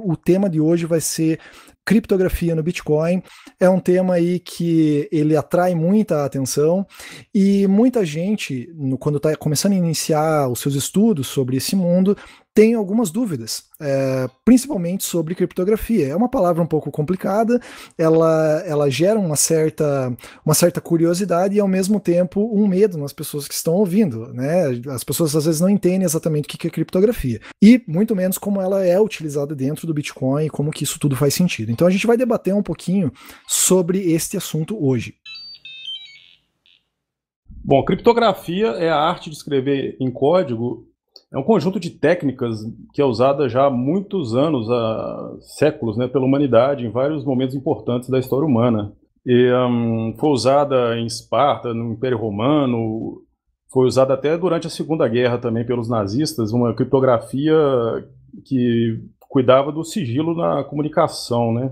O tema de hoje vai ser criptografia no Bitcoin. É um tema aí que ele atrai muita atenção e muita gente, quando está começando a iniciar os seus estudos sobre esse mundo, tem algumas dúvidas, é, principalmente sobre criptografia. É uma palavra um pouco complicada, ela, ela gera uma certa, uma certa curiosidade e, ao mesmo tempo, um medo nas pessoas que estão ouvindo. Né? As pessoas às vezes não entendem exatamente o que é criptografia e, muito menos, como ela é utilizada dentro do Bitcoin e como que isso tudo faz sentido. Então, a gente vai debater um pouquinho sobre este assunto hoje. Bom, criptografia é a arte de escrever em código é um conjunto de técnicas que é usada já há muitos anos, há séculos, né, pela humanidade, em vários momentos importantes da história humana. E um, foi usada em Esparta, no Império Romano, foi usada até durante a Segunda Guerra também pelos nazistas, uma criptografia que cuidava do sigilo na comunicação, né?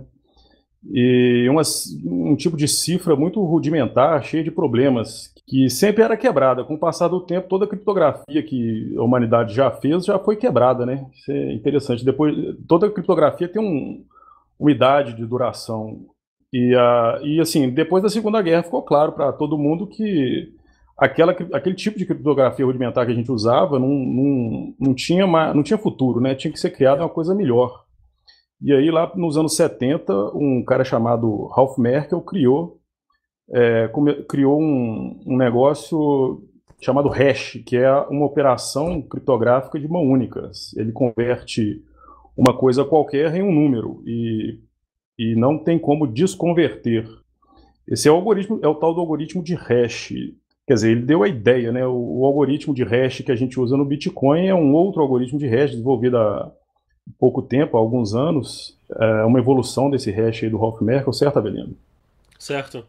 E uma, um tipo de cifra muito rudimentar, cheia de problemas, que sempre era quebrada. Com o passar do tempo, toda a criptografia que a humanidade já fez já foi quebrada, né? Isso é interessante. Depois, toda a criptografia tem um, uma idade de duração. E, a, e assim, depois da Segunda Guerra ficou claro para todo mundo que aquela, aquele tipo de criptografia rudimentar que a gente usava não, não, não, tinha, não tinha futuro, né? Tinha que ser criada uma coisa melhor. E aí, lá nos anos 70, um cara chamado Ralph Merkel criou é, criou um, um, negócio chamado hash, que é uma operação criptográfica de mão única. Ele converte uma coisa qualquer em um número e, e não tem como desconverter. Esse é o algoritmo, é o tal do algoritmo de hash. Quer dizer, ele deu a ideia, né? O, o algoritmo de hash que a gente usa no Bitcoin é um outro algoritmo de hash desenvolvido há pouco tempo, há alguns anos, é uma evolução desse hash aí do Ralph Merkel, certo, Avelino? Certo.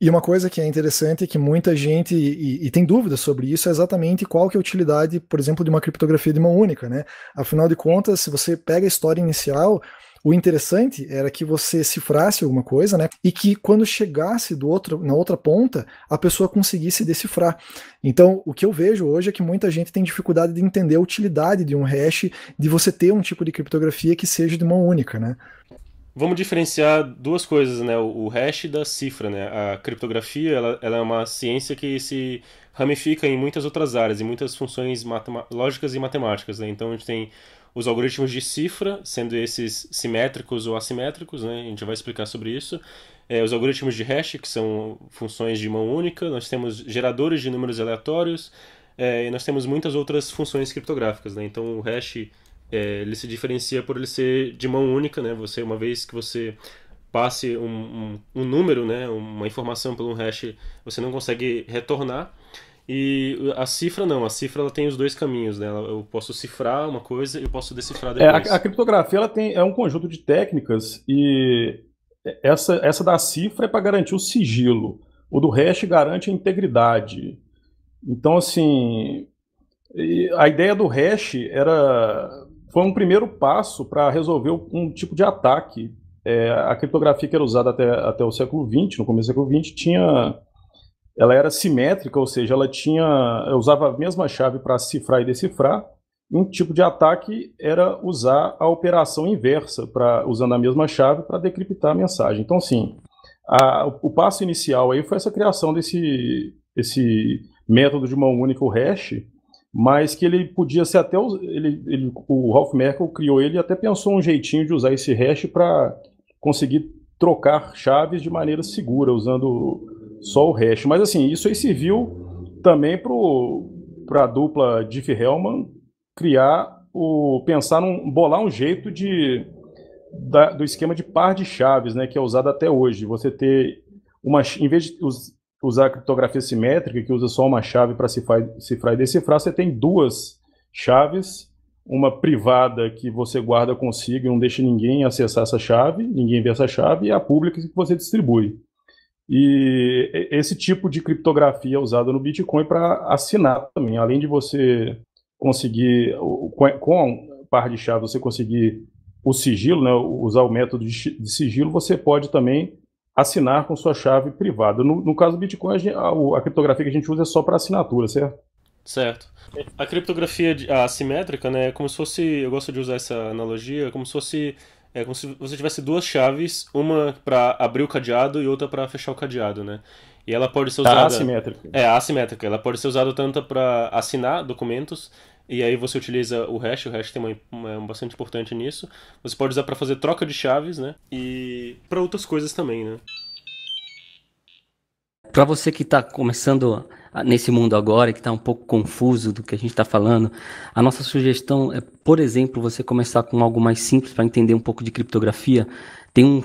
E uma coisa que é interessante é que muita gente, e, e, tem dúvidas sobre isso, é exatamente qual que é a utilidade, por exemplo, de uma criptografia de mão única, né? Afinal de contas, se você pega a história inicial, o interessante era que você cifrasse alguma coisa, né? E que quando chegasse do outro, na outra ponta, a pessoa conseguisse decifrar. Então, o que eu vejo hoje é que muita gente tem dificuldade de entender a utilidade de um hash, de você ter um tipo de criptografia que seja de mão única, né? Vamos diferenciar duas coisas, né? O hash da cifra, né? A criptografia, ela, ela é uma ciência que se ramifica em muitas outras áreas, em muitas funções lógicas e matemáticas, né? Então a gente tem os algoritmos de cifra, sendo esses simétricos ou assimétricos, né? A gente vai explicar sobre isso. É, os algoritmos de hash, que são funções de mão única. Nós temos geradores de números aleatórios. É, e nós temos muitas outras funções criptográficas, né? Então o hash é, ele se diferencia por ele ser de mão única, né? Você, uma vez que você passe um, um, um número, né? Uma informação por um hash, você não consegue retornar. E a cifra não, a cifra ela tem os dois caminhos, né? Eu posso cifrar uma coisa e eu posso decifrar depois. É, a, a, criptografia ela tem, é um conjunto de técnicas e essa, essa da cifra é para garantir o sigilo. O do hash garante a integridade. Então, assim, a ideia do hash era foi um primeiro passo para resolver um tipo de ataque. É, a criptografia que era usada até, até o século XX, no começo do século XX, tinha, ela era simétrica, ou seja, ela tinha, usava a mesma chave para cifrar e decifrar. Um tipo de ataque era usar a operação inversa, pra, usando a mesma chave para decriptar a mensagem. Então, sim, a, o passo inicial aí foi essa criação desse, desse método de mão única, hash, mas que ele podia ser até. Ele, ele, o Ralph Merkel criou ele e até pensou um jeitinho de usar esse hash para conseguir trocar chaves de maneira segura, usando só o hash. Mas assim, isso aí serviu também para a dupla Diff-Hellman criar o. pensar num. bolar um jeito de. Da, do esquema de par de chaves, né, que é usado até hoje. Você ter uma. Em vez de usar a criptografia simétrica, que usa só uma chave para cifrar, cifrar e decifrar, você tem duas chaves, uma privada que você guarda consigo e não deixa ninguém acessar essa chave, ninguém vê essa chave, e a pública que você distribui. E esse tipo de criptografia é usada no Bitcoin para assinar também. Além de você conseguir, com a par de chave, você conseguir o sigilo, né, usar o método de sigilo, você pode também assinar com sua chave privada. No, no caso do Bitcoin, a, a, a, criptografia que a gente usa é só para assinatura, certo? Certo. A criptografia assimétrica, né, é como se fosse, eu gosto de usar essa analogia, como se fosse é como se você tivesse duas chaves, uma para abrir o cadeado e outra para fechar o cadeado, né? E ela pode ser usada. assimétrica. É, assimétrica. Ela pode ser usada tanto para assinar documentos, e aí você utiliza o hash, o hash tem uma, uma bastante importante nisso. Você pode usar para fazer troca de chaves, né? E para outras coisas também, né? Para você que está começando nesse mundo agora, que está um pouco confuso do que a gente está falando, a nossa sugestão é, por exemplo, você começar com algo mais simples para entender um pouco de criptografia. Tem um,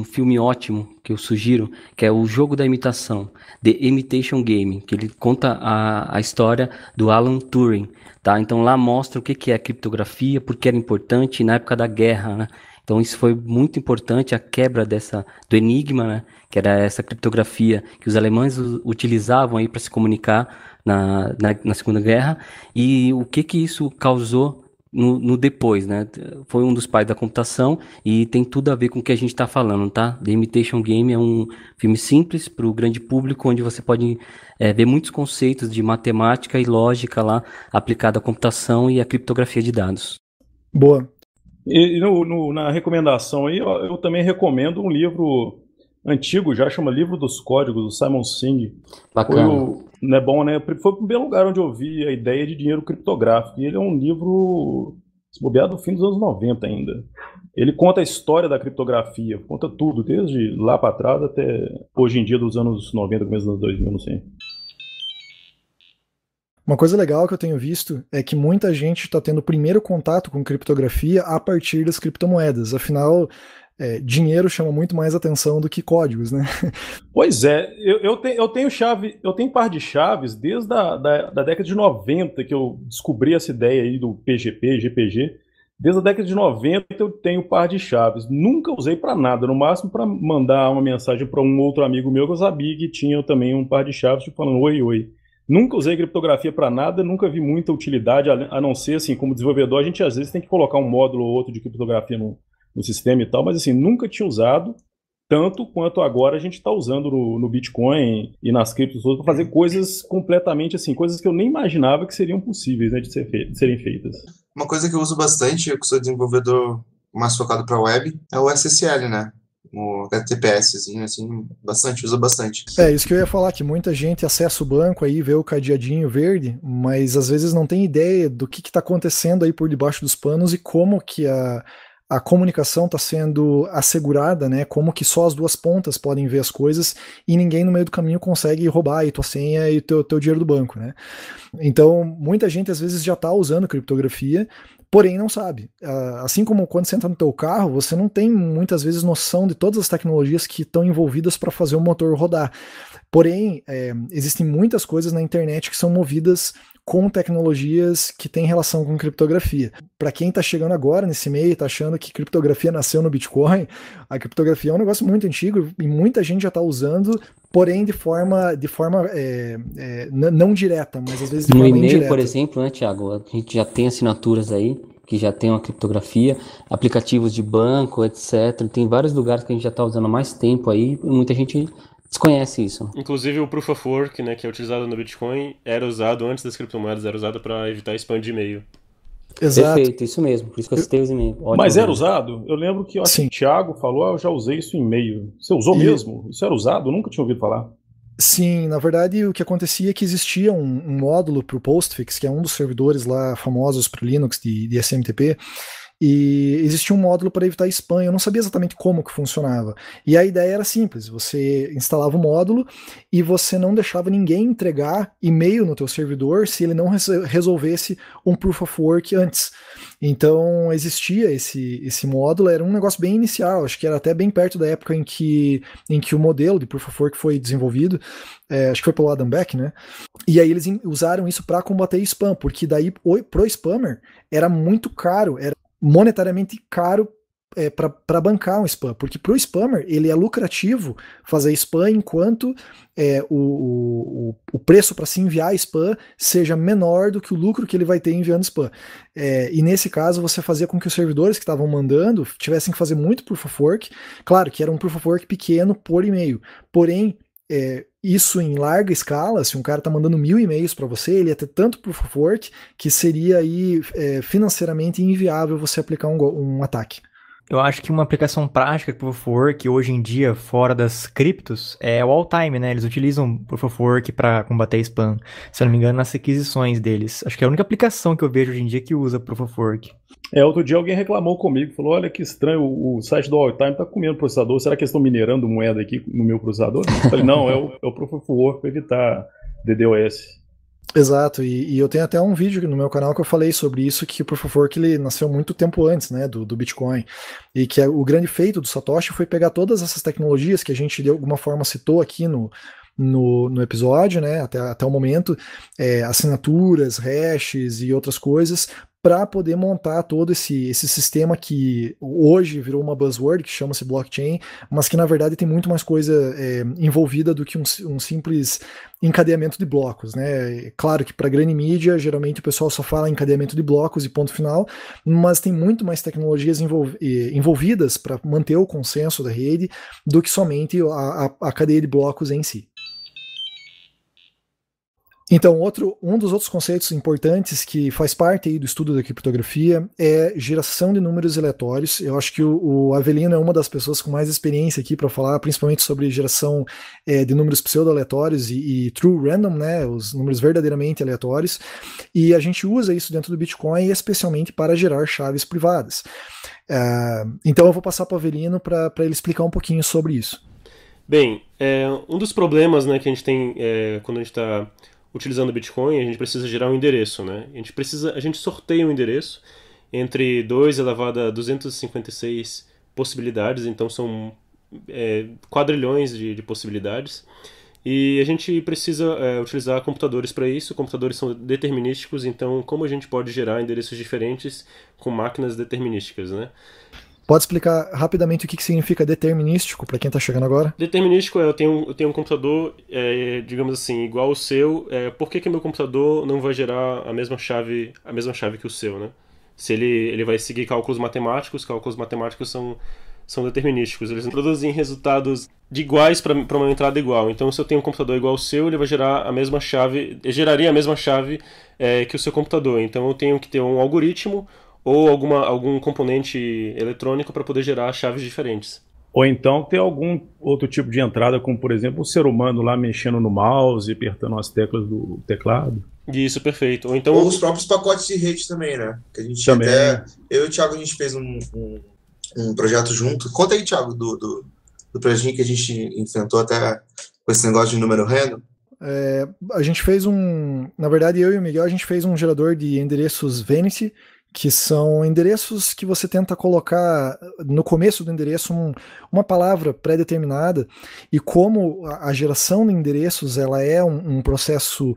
um, filme ótimo que eu sugiro, que é o Jogo da Imitação, The Imitation Game, que ele conta a, a história do Alan Turing, tá? Então lá mostra o que, que é criptografia, porque era importante na época da guerra, né? Então isso foi muito importante a quebra dessa do enigma, né? Que era essa criptografia que os alemães utilizavam aí para se comunicar na, na, na, Segunda Guerra e o que que isso causou no, no, depois, né? Foi um dos pais da computação e tem tudo a ver com o que a gente está falando, tá? The Imitation Game é um filme simples para o grande público, onde você pode é, ver muitos conceitos de matemática e lógica lá aplicada à computação e à criptografia de dados. Boa. E no, no, na recomendação aí, eu, eu, também recomendo um livro antigo, já chama Livro dos Códigos, do Simon Singh. Bacana. Foi o, não é bom, né? Foi o primeiro lugar onde eu vi a ideia de dinheiro criptográfico. E ele é um livro bobeado do fim dos anos 90 ainda. Ele conta a história da criptografia, conta tudo, desde lá para trás até hoje em dia, dos anos 90, começo dos anos 2000, não sei. Uma coisa legal que eu tenho visto é que muita gente está tendo o primeiro contato com criptografia a partir das criptomoedas. Afinal, é, dinheiro chama muito mais atenção do que códigos, né? Pois é, eu, eu, te, eu tenho chave, eu tenho par de chaves desde a da, da década de 90 que eu descobri essa ideia aí do PGP, GPG. Desde a década de 90 eu tenho par de chaves. Nunca usei para nada, no máximo para mandar uma mensagem para um outro amigo meu que eu sabia que tinha também um par de chaves, tipo falando oi, oi. Nunca usei criptografia para nada, nunca vi muita utilidade, a não ser assim, como desenvolvedor, a gente às vezes tem que colocar um módulo ou outro de criptografia no, no sistema e tal, mas assim, nunca tinha usado tanto quanto agora a gente está usando no, no, Bitcoin e nas criptos para fazer coisas completamente assim, coisas que eu nem imaginava que seriam possíveis né, de, ser de serem feitas. Uma coisa que eu uso bastante, eu sou desenvolvedor mais focado para web, é o SSL, né? O HTTPS, assim, bastante, usa bastante. É, isso que eu ia falar, que muita gente acessa o banco aí, vê o cadeadinho verde, mas às vezes não tem ideia do que está acontecendo aí por debaixo dos panos e como que a, a comunicação está sendo assegurada, né? Como que só as duas pontas podem ver as coisas e ninguém no meio do caminho consegue roubar aí tua senha e teu, teu dinheiro do banco, né? Então, muita gente às vezes já está usando criptografia, porém não sabe. Ah, assim como quando você entra no teu carro, você não tem muitas vezes noção de todas as tecnologias que estão envolvidas para fazer o motor rodar. Porém, é, existem muitas coisas na internet que são movidas com tecnologias que têm relação com criptografia. Para quem está chegando agora nesse meio e está achando que criptografia nasceu no Bitcoin, a criptografia é um negócio muito antigo e muita gente já está usando, porém de forma, de forma é, é, não direta, mas às vezes de no forma e-mail, por exemplo, né, Tiago? A gente já tem assinaturas aí que já tem uma criptografia, aplicativos de banco, etc. Tem vários lugares que a gente já está usando há mais tempo aí, muita gente desconhece isso. Inclusive o Proof of Work, né, que é utilizado no Bitcoin, era usado antes das criptomoedas, era usado para evitar spam de e-mail. Exato. Perfeito, isso mesmo. Por isso que eu citei os e-mails. Mas era usado? Eu lembro que o Thiago falou, ah, eu já usei isso em e-mail. Você usou e... mesmo? Isso era usado? Eu nunca tinha ouvido falar. Sim, na verdade o que acontecia é que existia um, um módulo para o Postfix, que é um dos servidores lá famosos para o Linux de, de SMTP, e existia um módulo para evitar spam, eu não sabia exatamente como que funcionava. E a ideia era simples, você instalava o módulo e você não deixava ninguém entregar e-mail no teu servidor se ele não resolvesse um proof of work antes. Então existia esse, esse módulo, era um negócio bem inicial, acho que era até bem perto da época em que, em que o modelo de proof of work foi desenvolvido, é, acho que foi pelo Adam Beck, né? E aí eles usaram isso para combater spam, porque daí pro spammer era muito caro, era monetariamente caro é, para bancar um spam, porque para o spammer ele é lucrativo fazer spam enquanto é, o, o, o, preço para se enviar spam seja menor do que o lucro que ele vai ter enviando spam. É, e nesse caso você fazia com que os servidores que estavam mandando tivessem que fazer muito proof of work, claro que era um proof of work pequeno por e-mail, porém é, isso em larga escala, se um cara está mandando mil e-mails para você, ele ia ter tanto proof of work que seria aí é, financeiramente inviável você aplicar um, um ataque. Eu acho que uma aplicação prática que Proof of Work hoje em dia, fora das criptos, é o all-time, né? Eles utilizam Proof of Work para combater spam, se eu não me engano, nas requisições deles. Acho que é a única aplicação que eu vejo hoje em dia que usa Proof of Work. É, outro dia alguém reclamou comigo, falou: olha que estranho, o, site do All-Time tá comendo processador, será que eles estão minerando moeda aqui no meu processador? Eu falei, não, é o, é o Proof of Work para evitar DDoS. Exato, e, e, eu tenho até um vídeo no meu canal que eu falei sobre isso, que Proof of Work ele nasceu muito tempo antes, né, do, do Bitcoin, e que é, o grande feito do Satoshi foi pegar todas essas tecnologias que a gente de alguma forma citou aqui no, no, no episódio, né, até, até o momento, é, assinaturas, hashes e outras coisas, para poder montar todo esse, esse sistema que hoje virou uma buzzword, que chama-se blockchain, mas que na verdade tem muito mais coisa é, envolvida do que um, um, simples encadeamento de blocos. Né? Claro que para grande mídia, geralmente o pessoal só fala encadeamento de blocos e ponto final, mas tem muito mais tecnologias envolv envolvidas para manter o consenso da rede do que somente a, a, a cadeia de blocos em si. Então, outro, um dos outros conceitos importantes que faz parte aí do estudo da criptografia é geração de números aleatórios. Eu acho que o, o Avelino é uma das pessoas com mais experiência aqui para falar, principalmente sobre geração é, de números pseudo-aleatórios e, e, true random, né, os números verdadeiramente aleatórios. E a gente usa isso dentro do Bitcoin, especialmente para gerar chaves privadas. Uh, então, eu vou passar para o Avelino para ele explicar um pouquinho sobre isso. Bem, é, um dos problemas né, que a gente tem é, quando a gente está utilizando Bitcoin, a gente precisa gerar um endereço, né? A gente precisa, a gente sorteia um endereço entre 2 elevado a 256 possibilidades, então são é, quadrilhões de, de, possibilidades. E a gente precisa é, utilizar computadores para isso. Computadores são determinísticos, então como a gente pode gerar endereços diferentes com máquinas determinísticas, né? Pode explicar rapidamente o que, que significa determinístico para quem está chegando agora? Determinístico é eu tenho, eu tenho um computador, é, digamos assim, igual ao seu. É, por que, que meu computador não vai gerar a mesma chave, a mesma chave que o seu, né? Se ele, ele vai seguir cálculos matemáticos, cálculos matemáticos são, são determinísticos. Eles produzem resultados de iguais para uma entrada igual. Então, se eu tenho um computador igual ao seu, ele vai gerar a mesma chave, geraria a mesma chave é, que o seu computador. Então, eu tenho que ter um algoritmo ou alguma, algum componente eletrônico para poder gerar chaves diferentes. Ou então ter algum outro tipo de entrada, como por exemplo o ser humano lá mexendo no mouse, apertando as teclas do teclado. Isso, perfeito. Ou, então... Ou os próprios pacotes de rede também, né? Que a gente também. até. Eu e o Thiago a gente fez um, um, um projeto junto. Conta aí, Thiago, do, do, do projeto que a gente enfrentou até com esse negócio de número random. É, a gente fez um. Na verdade, eu e o Miguel, a gente fez um gerador de endereços Venice que são endereços que você tenta colocar no começo do endereço um, uma palavra pré-determinada e como a, geração de endereços ela é um, um processo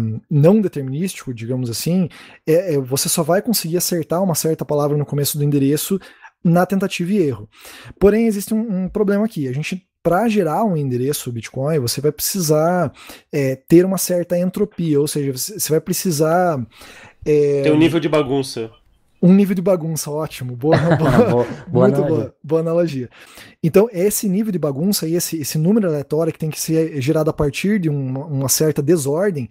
um, não determinístico, digamos assim, é, é, você só vai conseguir acertar uma certa palavra no começo do endereço na tentativa e erro. Porém, existe um, um problema aqui. A gente para gerar um endereço Bitcoin, você vai precisar é, ter uma certa entropia, ou seja, você vai precisar é... Tem um nível de bagunça. Um nível de bagunça, ótimo. Boa, boa, boa, boa muito analogia. boa, boa analogia. Então, esse nível de bagunça e esse, esse número aleatório que tem que ser gerado a partir de uma, uma certa desordem,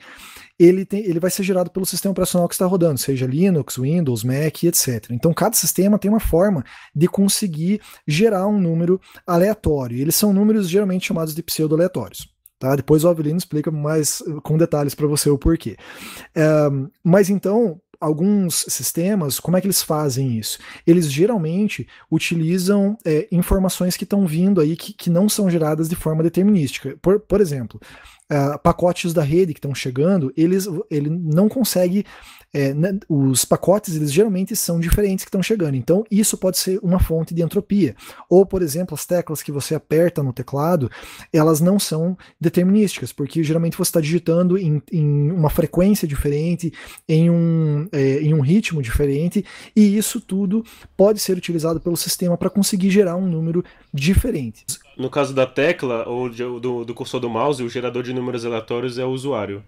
ele, tem, ele vai ser gerado pelo sistema operacional que está rodando, seja Linux, Windows, Mac, etc. Então, cada sistema tem uma forma de conseguir gerar um número aleatório. Eles são números geralmente chamados de pseudo-aleatórios. Tá? Depois o Avelino explica mais eh, com detalhes para você o porquê. Mas então, alguns sistemas, como é que eles fazem isso? Eles geralmente utilizam é, informações que estão vindo aí que, que não são geradas de forma determinística. Por, por exemplo, uh, pacotes da rede que estão chegando, eles, ele não consegue é, né, os pacotes eles geralmente são diferentes que estão chegando. Então, isso pode ser uma fonte de entropia. Ou, por exemplo, as teclas que você aperta no teclado, elas não são determinísticas, porque geralmente você está digitando em, em, uma frequência diferente, em um, é, em um ritmo diferente, e isso tudo pode ser utilizado pelo sistema para conseguir gerar um número diferente. No caso da tecla ou do, do cursor do mouse, o gerador de números aleatórios é o usuário.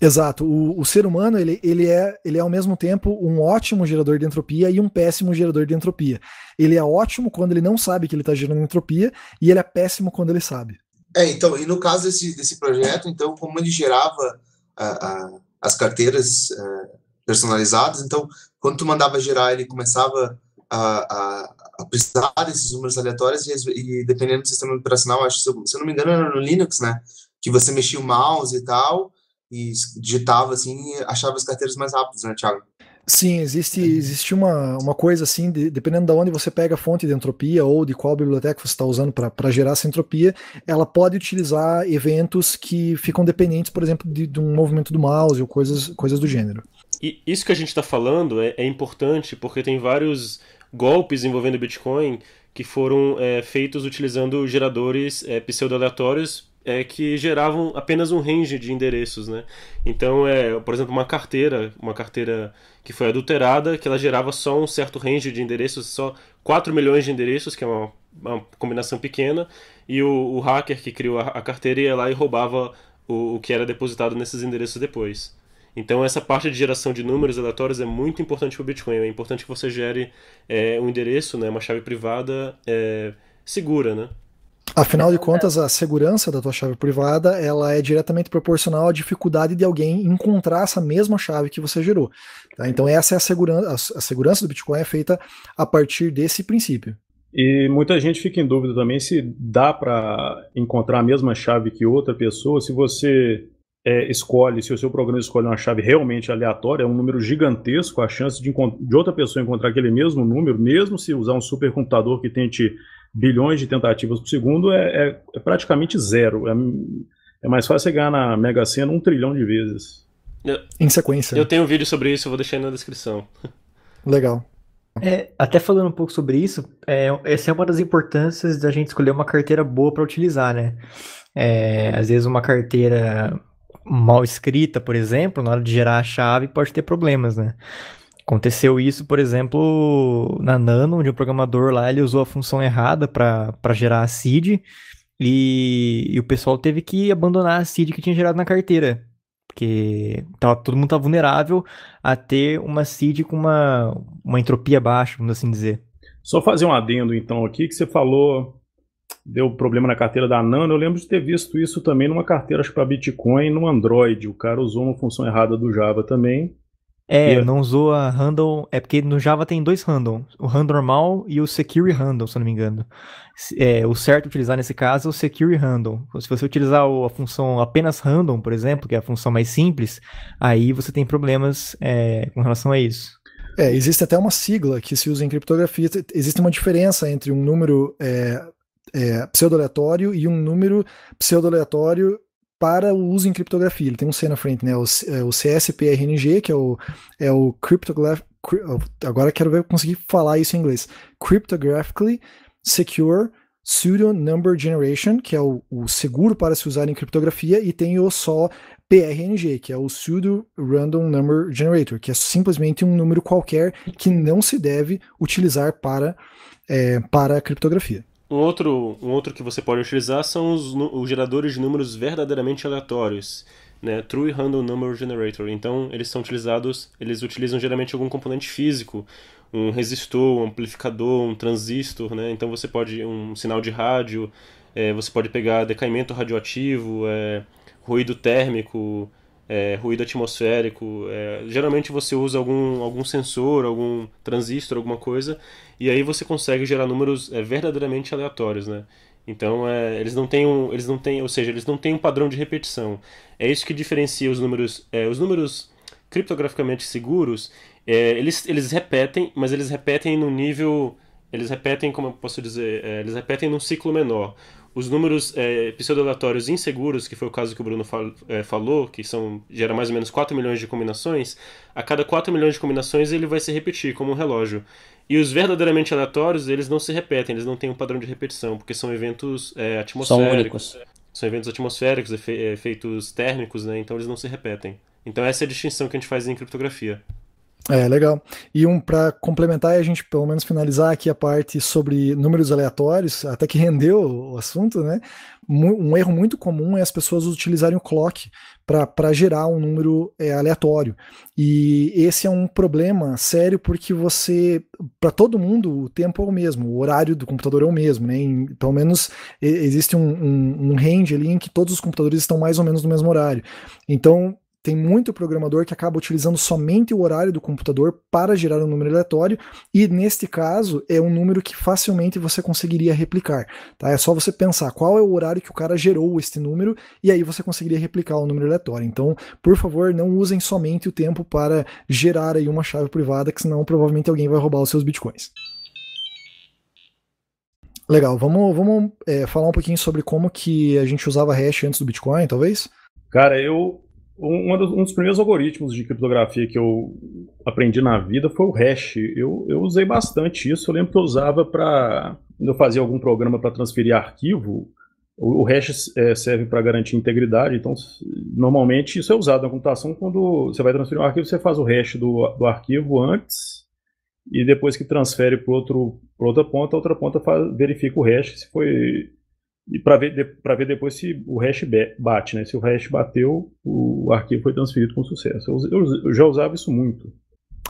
Exato. O, o, ser humano ele, ele, é, ele é ao mesmo tempo um ótimo gerador de entropia e um péssimo gerador de entropia. Ele é ótimo quando ele não sabe que ele está gerando entropia e ele é péssimo quando ele sabe. É, então, e no caso desse, desse projeto, então, como ele gerava a, a, as carteiras a, personalizadas, então, quando tu mandava gerar, ele começava a precisar desses números aleatórios e, e, dependendo do sistema operacional, acho, se eu, se eu não me engano, era no Linux, né? Que você mexia o mouse e tal, e digitava assim, e achava as carteiras mais rápidas, né, Thiago? Sim, existe, existe uma, uma coisa assim, de, dependendo de onde você pega a fonte de entropia ou de qual biblioteca você está usando para gerar essa entropia, ela pode utilizar eventos que ficam dependentes, por exemplo, de, de um movimento do mouse ou coisas, coisas do gênero. E isso que a gente está falando é, é, importante porque tem vários golpes envolvendo Bitcoin que foram é, feitos utilizando geradores é, pseudo-aleatórios é, que geravam apenas um range de endereços, né? Então, é, por exemplo, uma carteira, uma carteira que foi adulterada, que ela gerava só um certo range de endereços, só 4 milhões de endereços, que é uma, uma combinação pequena, e o, o, hacker que criou a, a, carteira ia lá e roubava o, o que era depositado nesses endereços depois. Então essa parte de geração de números aleatórios é muito importante para o Bitcoin. É importante que você gere é, um endereço, né, uma chave privada é, segura, né? Afinal de contas, a segurança da tua chave privada ela é diretamente proporcional à dificuldade de alguém encontrar essa mesma chave que você gerou. Tá? Então essa é a segurança, a segurança do Bitcoin é feita a partir desse princípio. E muita gente fica em dúvida também se dá para encontrar a mesma chave que outra pessoa, se você é, escolhe, se o seu programa escolhe uma chave realmente aleatória, é um número gigantesco, a chance de, de outra pessoa encontrar aquele mesmo número, mesmo se usar um supercomputador que tente bilhões de tentativas por segundo é, é, é praticamente zero. É, é, mais fácil você ganhar na Mega Sena um trilhão de vezes. Eu, em sequência. Eu tenho um vídeo sobre isso, eu vou deixar aí na descrição. Legal. É, até falando um pouco sobre isso, é, essa é uma das importâncias da gente escolher uma carteira boa para utilizar, né? É, às vezes uma carteira mal escrita, por exemplo, na hora de gerar a chave pode ter problemas, né? Aconteceu isso, por exemplo, na Nano, onde o programador lá ele usou a função errada para gerar a seed e, e, o pessoal teve que abandonar a seed que tinha gerado na carteira. Porque tava, todo mundo tá vulnerável a ter uma seed com uma, uma entropia baixa, vamos assim dizer. Só fazer um adendo então aqui, que você falou, deu problema na carteira da Nano. Eu lembro de ter visto isso também numa carteira, acho para Bitcoin, no Android. O cara usou uma função errada do Java também é, yeah. não usou a handle. É porque no Java tem dois handles: o handle normal e o secure handle, se eu não me engano. É, o certo utilizar nesse caso é o secure handle. Se você utilizar a função apenas random, por exemplo, que é a função mais simples, aí você tem problemas é, com relação a isso. É, existe até uma sigla que se usa em criptografia. Existe uma diferença entre um número é, é, pseudo-aleatório e um número pseudo-aleatório para o uso em criptografia. Ele tem um C na frente, né? O, é, o CSPRNG, que é o, é o Cryptograph. Agora quero ver eu conseguir falar isso em inglês. Cryptographically Secure Pseudo Number Generation, que é o, o, seguro para se usar em criptografia, e tem o só PRNG, que é o Pseudo Random Number Generator, que é simplesmente um número qualquer que não se deve utilizar para, é, para a criptografia. Um outro, um outro que você pode utilizar são os, os geradores de números verdadeiramente aleatórios, né? True Random Number Generator. Então, eles são utilizados, eles utilizam geralmente algum componente físico, um resistor, um amplificador, um transistor, né? Então, você pode um sinal de rádio, é, você pode pegar decaimento radioativo, é, ruído térmico, é, ruído atmosférico. É, geralmente você usa algum, algum sensor, algum transistor, alguma coisa, e aí você consegue gerar números é, verdadeiramente aleatórios, né? Então é, eles não têm um, eles não têm, ou seja, eles não têm um padrão de repetição. É isso que diferencia os números, é, os números criptograficamente seguros. É, eles, eles repetem, mas eles repetem no nível, eles repetem, como eu posso dizer, eles repetem num ciclo menor os números é, pseudo-aleatórios inseguros, que foi o caso que o Bruno fal, é, falou, que são gera mais ou menos 4 milhões de combinações, a cada 4 milhões de combinações ele vai se repetir como um relógio. E os verdadeiramente aleatórios, eles não se repetem, eles não têm um padrão de repetição, porque são eventos é, atmosféricos. São únicos. São eventos atmosféricos, efe, efeitos térmicos, né? Então eles não se repetem. Então essa é a distinção que a gente faz em criptografia. É, legal. E um para complementar e a gente pelo menos finalizar aqui a parte sobre números aleatórios, até que rendeu o assunto, né? Um erro muito comum é as pessoas utilizarem o clock para gerar um número é, aleatório. E esse é um problema sério porque você, para todo mundo, o tempo é o mesmo, o horário do computador é o mesmo, né? Em, pelo menos existe um, um, um range ali em que todos os computadores estão mais ou menos no mesmo horário. Então, tem muito programador que acaba utilizando somente o horário do computador para gerar um número aleatório, e neste caso é um número que facilmente você conseguiria replicar. Tá? É só você pensar qual é o horário que o cara gerou este número, e aí você conseguiria replicar o número aleatório. Então, por favor, não usem somente o tempo para gerar aí uma chave privada, que senão provavelmente alguém vai roubar os seus bitcoins. Legal, vamos, vamos é, falar um pouquinho sobre como que a gente usava hash antes do Bitcoin, talvez? Cara, eu um, dos, um dos primeiros algoritmos de criptografia que eu aprendi na vida foi o hash. Eu, eu usei bastante isso. Eu lembro que eu usava para. Quando eu fazia algum programa para transferir arquivo, o, o hash é, serve para garantir integridade. Então, normalmente, isso é usado na computação. Quando você vai transferir um arquivo, você faz o hash do, do arquivo antes. E depois que transfere para outra ponta, a outra ponta faz, verifica o hash se foi e para ver, ver depois se o hash bate, né? Se o hash bateu, o arquivo foi transferido com sucesso. Eu, eu, eu já usava isso muito.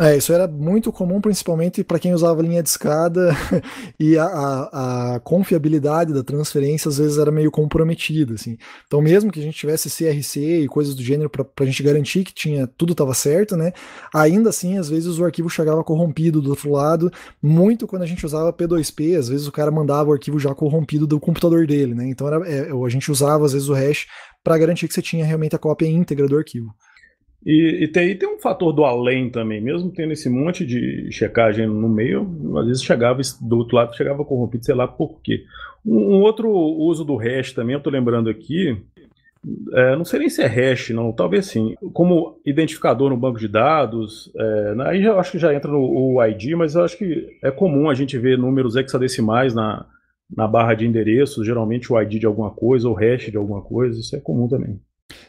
É, isso era muito comum, principalmente para quem usava linha de escada e a, a, a, confiabilidade da transferência às vezes era meio comprometida, assim. Então, mesmo que a gente tivesse CRC e coisas do gênero para a gente garantir que tinha tudo estava certo, né? Ainda assim, às vezes o arquivo chegava corrompido do outro lado, muito quando a gente usava P2P, às vezes o cara mandava o arquivo já corrompido do computador dele, né? Então, era, é, a gente usava às vezes o hash para garantir que você tinha realmente a cópia íntegra do arquivo. E, e tem, um fator do além também, mesmo tendo esse monte de checagem no meio, às vezes chegava do outro lado, chegava corrompido, sei lá por quê. Um, um outro uso do hash também, eu estou lembrando aqui, é, não sei nem se é hash, não, talvez sim. Como identificador no banco de dados, é, aí eu acho que já entra no ID, mas eu acho que é comum a gente ver números hexadecimais na, na barra de endereços, geralmente o ID de alguma coisa ou hash de alguma coisa, isso é comum também.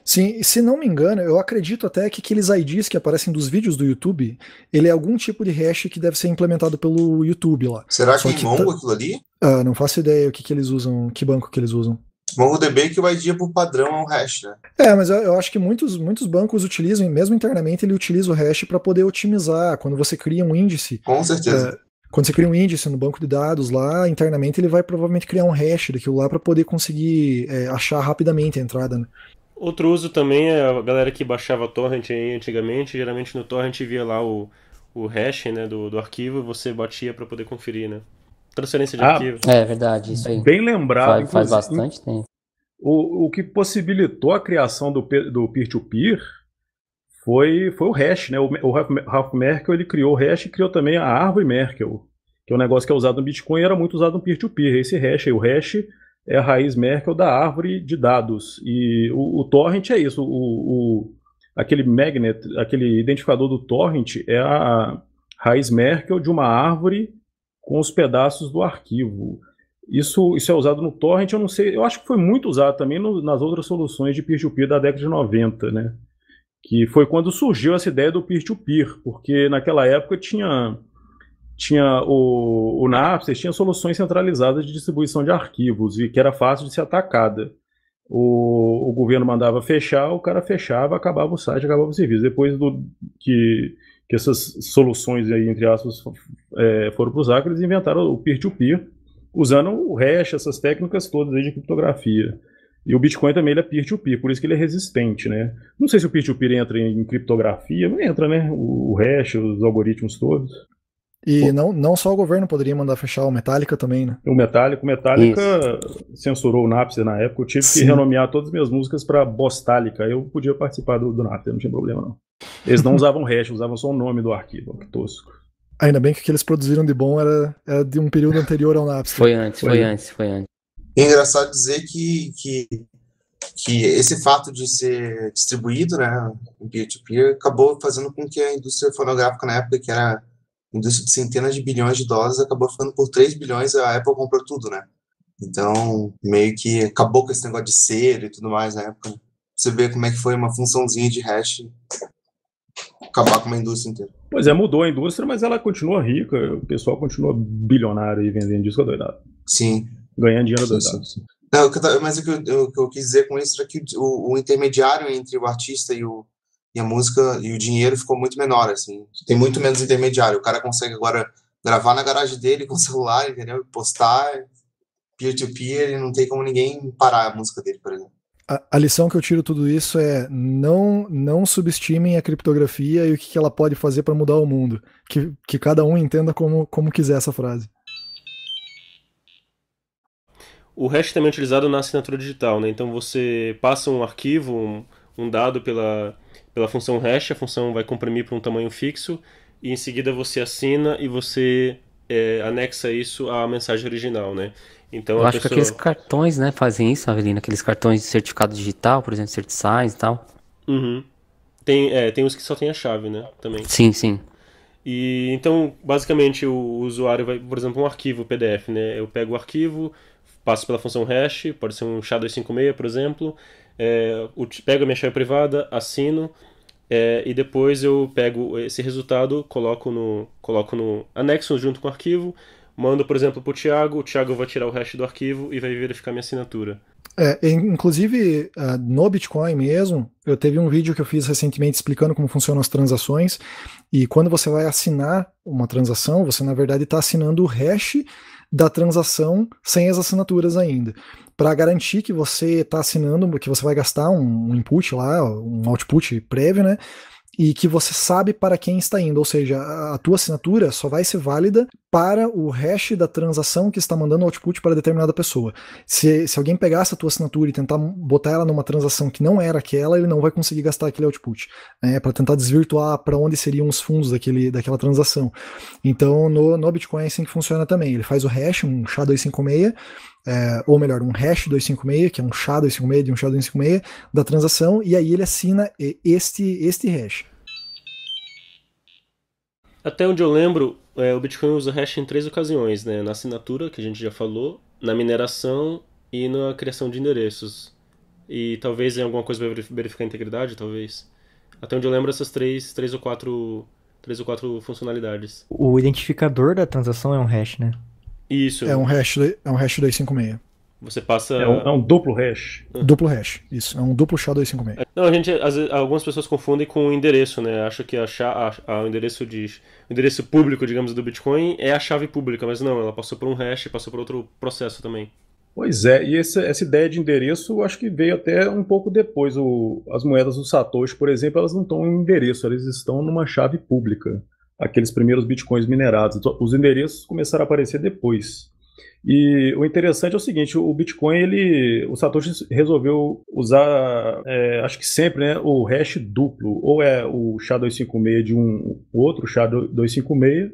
Sim, se não me engano, eu acredito até que aqueles IDs que aparecem dos vídeos do YouTube, ele é algum tipo de hash que deve ser implementado pelo YouTube lá. Será que, é em Mongo tá... aquilo ali? Ah, não faço ideia o que, que eles usam, que banco que eles usam. MongoDB que o ID por padrão é um hash, né? É, mas eu, eu, acho que muitos, muitos bancos utilizam, mesmo internamente, ele utiliza o hash para poder otimizar. Quando você cria um índice. Com certeza. É, quando você cria um índice no banco de dados lá, internamente ele vai provavelmente criar um hash daquilo lá para poder conseguir é, achar rapidamente a entrada, né? Outro uso também é a galera que baixava torrent aí antigamente, geralmente no torrent via lá o, o hash né, do, do arquivo e você batia para poder conferir, né? Transferência de ah, arquivo. É verdade, isso aí. Bem lembrado. Faz, faz bastante tempo. O, o que possibilitou a criação do peer-to-peer -peer foi, foi o hash, né? O, o Ralph Merkel ele criou o hash e criou também a árvore Merkel, que é um negócio que é usado no Bitcoin e era muito usado no peer-to-peer. -peer. Esse hash aí, o hash é a raiz Merkel da árvore de dados. E o, o torrent é isso. O, o, aquele magnet, aquele identificador do torrent é a raiz Merkel de uma árvore com os pedaços do arquivo. Isso, isso é usado no torrent, eu não sei, eu acho que foi muito usado também no, nas outras soluções de peer-to-peer -peer da década de 90, né? Que foi quando surgiu essa ideia do peer-to-peer, -peer, porque naquela época tinha tinha o, o Napster tinha soluções centralizadas de distribuição de arquivos e que era fácil de ser atacada. O, o governo mandava fechar, o cara fechava, acabava o site, acabava o serviço. Depois do que, que essas soluções aí, entre aspas, é, foram para os hackers, eles inventaram o peer-to-peer, -peer, usando o hash, essas técnicas todas aí de criptografia. E o Bitcoin também é peer-to-peer, -peer, por isso que ele é resistente, né? Não sei se o peer-to-peer -peer entra em criptografia, não entra, né? O, o hash, os algoritmos todos. E não, não só o governo poderia mandar fechar, o Metallica também, né? O Metallica, o Metallica Isso. censurou o Napster na época. Eu tive Sim. que renomear todas as minhas músicas para Bostálica. Eu podia participar do, do Napster, não tinha problema não. Eles não usavam hash, usavam só o nome do arquivo, que tosco. Ainda bem que o que eles produziram de bom era, era de um período anterior ao Napster. Foi antes, foi, foi antes, foi antes. É engraçado dizer que, que, que esse fato de ser distribuído, né, em peer-to-peer, -peer, acabou fazendo com que a indústria fonográfica na época, que era indústria de centenas de bilhões de dólares acabou ficando por 3 bilhões, a Apple comprou tudo, né? Então, meio que acabou com esse negócio de ser e tudo mais na época. Você vê como é que foi uma funçãozinha de hash. acabar com uma indústria inteira. Pois é, mudou a indústria, mas ela continua rica, o pessoal continua bilionário e vendendo disco doidado. Sim. Ganhando dinheiro doidado. Sim, sim. Não, mas o que, eu, o que eu quis dizer com isso é que o, o intermediário entre o artista e, o, e a música e o dinheiro ficou muito menor, assim. Tem muito menos intermediário. O cara consegue agora gravar na garagem dele com o celular, entendeu? Postar peer-to-peer e não tem como ninguém parar a música dele, por exemplo. A, a, lição que eu tiro tudo isso é não não subestimem a criptografia e o que, que ela pode fazer para mudar o mundo. Que, que cada um entenda como, como quiser essa frase. O hash também é utilizado na assinatura digital, né? Então você passa um arquivo, um, um dado pela, pela função hash, a função vai comprimir para um tamanho fixo e em seguida você assina e você é, anexa isso à mensagem original, né? Então, Eu acho pessoa... que aqueles cartões, né, fazem isso, Avelina, aqueles cartões de certificado digital, por exemplo, CertiSigns e tal. Uhum. Tem, é, tem uns que só tem a chave, né, também. Sim, sim. E então, basicamente, o usuário vai, por exemplo, um arquivo PDF, né? Eu pego o arquivo, passo pela função hash, pode ser um SHA-256, por exemplo, é, pego a minha chave privada, assino, é, e depois eu pego esse resultado, coloco no, coloco no anexo junto com o arquivo, mando, por exemplo, para o Thiago, o Thiago vai tirar o hash do arquivo e vai verificar minha assinatura. É, inclusive, uh, no Bitcoin mesmo, eu teve um vídeo que eu fiz recentemente explicando como funcionam as transações. E quando você vai assinar uma transação, você na verdade está assinando o hash da transação sem as assinaturas ainda. Para garantir que você está assinando, que você vai gastar um, input lá, um output prévio, né? e que você sabe para quem está indo, ou seja, a tua assinatura só vai ser válida para o hash da transação que está mandando output para determinada pessoa. Se, se alguém pegasse a tua assinatura e tentar botar ela numa transação que não era aquela, ele não vai conseguir gastar aquele output, né, para tentar desvirtuar para onde seriam os fundos daquele, daquela transação. Então, no, no Bitcoin é assim que funciona também. Ele faz o hash, um SHA-256, é, ou melhor, um hash 256, que é um SHA-256 de um SHA-256 da transação, e aí ele assina este, este hash. Até onde eu lembro, é, o Bitcoin usa hash em três ocasiões, né? Na assinatura, que a gente já falou, na mineração e na criação de endereços. E talvez em alguma coisa para verificar a integridade, talvez. Até onde eu lembro, essas três, três ou quatro, três ou quatro funcionalidades. O identificador da transação é um hash, né? Isso. É um hash, é um hash 256. Você passa. É um, é um, duplo hash. Duplo hash, isso. É um duplo SHA-256. Não, a gente, às vezes, algumas pessoas confundem com o endereço, né? Acha que a, a, a, o endereço de. O endereço público, digamos, do Bitcoin é a chave pública, mas não, ela passou por um hash, passou por outro processo também. Pois é, e essa, essa ideia de endereço acho que veio até um pouco depois. O, as moedas do Satoshi, por exemplo, elas não estão em endereço, elas estão numa chave pública. Aqueles primeiros bitcoins minerados. Então, os endereços começaram a aparecer depois. E o interessante é o seguinte, o Bitcoin, ele, o Satoshi resolveu usar, é, acho que sempre, né, o hash duplo, ou é o SHA-256 de um outro SHA-256,